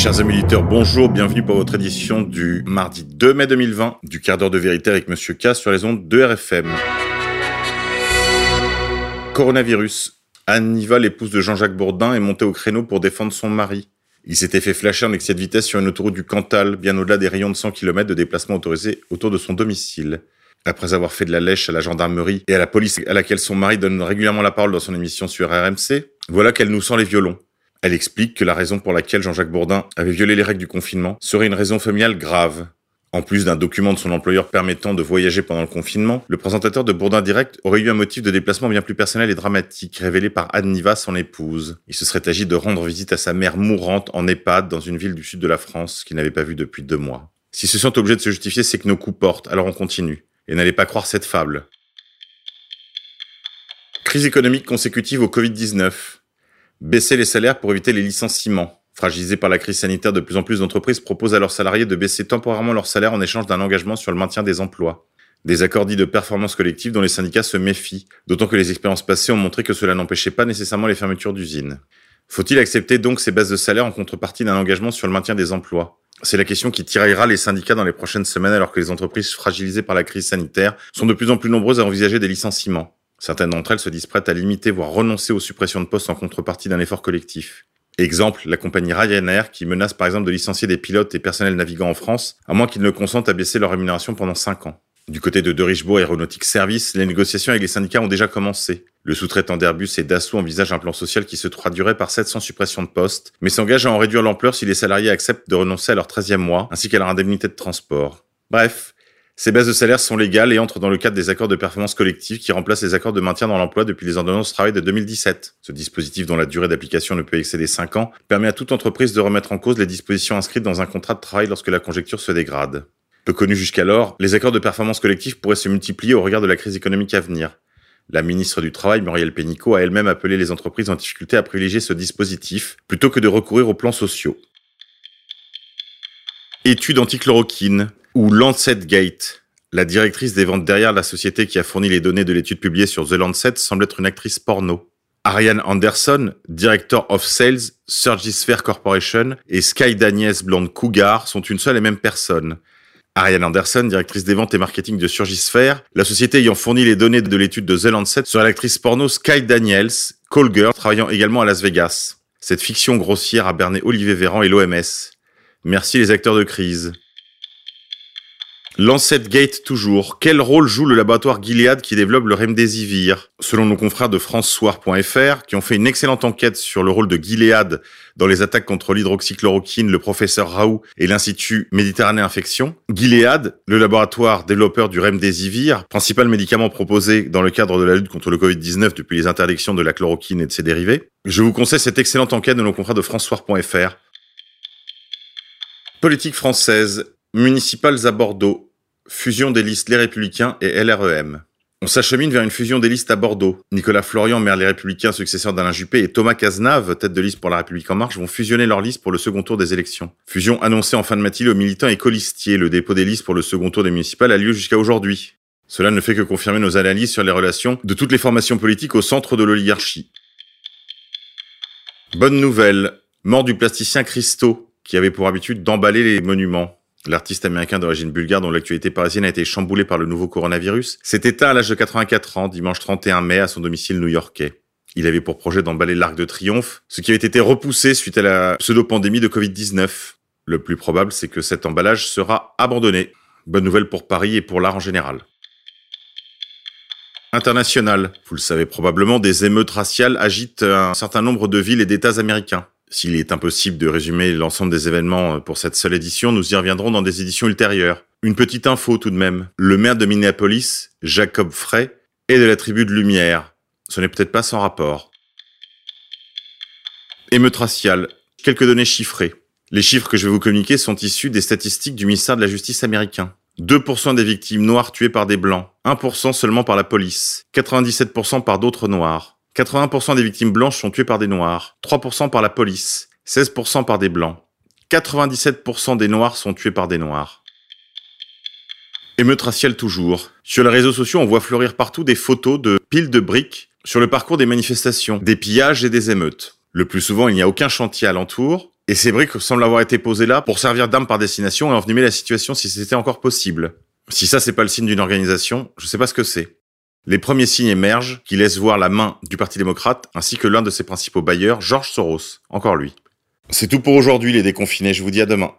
Chers amis auditeurs, bonjour, bienvenue pour votre édition du mardi 2 mai 2020 du quart d'heure de vérité avec Monsieur K sur les ondes de RFM. Coronavirus. Anne Niva, l'épouse de Jean-Jacques Bourdin, est montée au créneau pour défendre son mari. Il s'était fait flasher en excès de vitesse sur une autoroute du Cantal, bien au-delà des rayons de 100 km de déplacement autorisé autour de son domicile. Après avoir fait de la lèche à la gendarmerie et à la police à laquelle son mari donne régulièrement la parole dans son émission sur RMC, voilà qu'elle nous sent les violons. Elle explique que la raison pour laquelle Jean-Jacques Bourdin avait violé les règles du confinement serait une raison familiale grave. En plus d'un document de son employeur permettant de voyager pendant le confinement, le présentateur de Bourdin Direct aurait eu un motif de déplacement bien plus personnel et dramatique, révélé par Anne son épouse. Il se serait agi de rendre visite à sa mère mourante en EHPAD dans une ville du sud de la France qu'il n'avait pas vue depuis deux mois. Si se sont obligés de se justifier, c'est que nos coups portent, alors on continue. Et n'allez pas croire cette fable. Crise économique consécutive au Covid-19. Baisser les salaires pour éviter les licenciements. Fragilisés par la crise sanitaire, de plus en plus d'entreprises proposent à leurs salariés de baisser temporairement leur salaire en échange d'un engagement sur le maintien des emplois. Des accords dits de performance collective dont les syndicats se méfient, d'autant que les expériences passées ont montré que cela n'empêchait pas nécessairement les fermetures d'usines. Faut-il accepter donc ces baisses de salaire en contrepartie d'un engagement sur le maintien des emplois? C'est la question qui tiraillera les syndicats dans les prochaines semaines alors que les entreprises fragilisées par la crise sanitaire sont de plus en plus nombreuses à envisager des licenciements. Certaines d'entre elles se disent prêtes à limiter, voire renoncer aux suppressions de postes en contrepartie d'un effort collectif. Exemple, la compagnie Ryanair qui menace par exemple de licencier des pilotes et personnels navigants en France, à moins qu'ils ne consentent à baisser leur rémunération pendant 5 ans. Du côté de De Richebourg Aeronautic Service, les négociations avec les syndicats ont déjà commencé. Le sous-traitant d'Airbus et Dassault envisage un plan social qui se traduirait par 700 suppressions de postes, mais s'engage à en réduire l'ampleur si les salariés acceptent de renoncer à leur 13e mois, ainsi qu'à leur indemnité de transport. Bref, ces baisses de salaire sont légales et entrent dans le cadre des accords de performance collective qui remplacent les accords de maintien dans l'emploi depuis les ordonnances de travail de 2017. Ce dispositif, dont la durée d'application ne peut excéder 5 ans, permet à toute entreprise de remettre en cause les dispositions inscrites dans un contrat de travail lorsque la conjecture se dégrade. Peu connu jusqu'alors, les accords de performance collective pourraient se multiplier au regard de la crise économique à venir. La ministre du Travail, Muriel Pénicaud, a elle-même appelé les entreprises en difficulté à privilégier ce dispositif plutôt que de recourir aux plans sociaux. Étude antichloroquine ou Lancet Gate. La directrice des ventes derrière la société qui a fourni les données de l'étude publiée sur The Lancet semble être une actrice porno. Ariane Anderson, Director of Sales, Surgisphere Corporation et Sky Daniels Blonde Cougar sont une seule et même personne. Ariane Anderson, directrice des ventes et marketing de Surgisphere, la société ayant fourni les données de l'étude de The Lancet sur l'actrice porno Sky Daniels, Call travaillant également à Las Vegas. Cette fiction grossière a berné Olivier Véran et l'OMS. Merci les acteurs de crise. Lancet Gate toujours. Quel rôle joue le laboratoire Gilead qui développe le Remdesivir? Selon nos confrères de francesoir.fr, qui ont fait une excellente enquête sur le rôle de Gilead dans les attaques contre l'hydroxychloroquine, le professeur Raoult et l'Institut Méditerranée Infection, Gilead, le laboratoire développeur du Remdesivir, principal médicament proposé dans le cadre de la lutte contre le Covid-19 depuis les interdictions de la chloroquine et de ses dérivés, je vous conseille cette excellente enquête de nos confrères de francesoir.fr. Politique française, municipales à Bordeaux, Fusion des listes Les Républicains et LREM. On s'achemine vers une fusion des listes à Bordeaux. Nicolas Florian, maire Les Républicains, successeur d'Alain Juppé, et Thomas Cazenave, tête de liste pour La République En Marche, vont fusionner leurs listes pour le second tour des élections. Fusion annoncée en fin de matinée aux militants et colistiers. Le dépôt des listes pour le second tour des municipales a lieu jusqu'à aujourd'hui. Cela ne fait que confirmer nos analyses sur les relations de toutes les formations politiques au centre de l'oligarchie. Bonne nouvelle. Mort du plasticien Christo, qui avait pour habitude d'emballer les monuments. L'artiste américain d'origine bulgare dont l'actualité parisienne a été chamboulée par le nouveau coronavirus s'est éteint à l'âge de 84 ans dimanche 31 mai à son domicile new-yorkais. Il avait pour projet d'emballer l'Arc de Triomphe, ce qui avait été repoussé suite à la pseudo-pandémie de Covid-19. Le plus probable, c'est que cet emballage sera abandonné. Bonne nouvelle pour Paris et pour l'art en général. International. Vous le savez probablement, des émeutes raciales agitent un certain nombre de villes et d'États américains. S'il est impossible de résumer l'ensemble des événements euh, pour cette seule édition, nous y reviendrons dans des éditions ultérieures. Une petite info tout de même. Le maire de Minneapolis, Jacob Frey, est de la tribu de Lumière. Ce n'est peut-être pas sans rapport. Émeute raciale. Quelques données chiffrées. Les chiffres que je vais vous communiquer sont issus des statistiques du ministère de la Justice américain. 2% des victimes noires tuées par des blancs, 1% seulement par la police, 97% par d'autres noirs. 80% des victimes blanches sont tuées par des noirs, 3% par la police, 16% par des blancs. 97% des noirs sont tués par des noirs. Émeute raciale toujours. Sur les réseaux sociaux, on voit fleurir partout des photos de piles de briques sur le parcours des manifestations, des pillages et des émeutes. Le plus souvent, il n'y a aucun chantier alentour, Et ces briques semblent avoir été posées là pour servir d'armes par destination et envenimer la situation si c'était encore possible. Si ça, c'est pas le signe d'une organisation, je sais pas ce que c'est. Les premiers signes émergent qui laissent voir la main du Parti démocrate ainsi que l'un de ses principaux bailleurs, George Soros. Encore lui. C'est tout pour aujourd'hui les déconfinés, je vous dis à demain.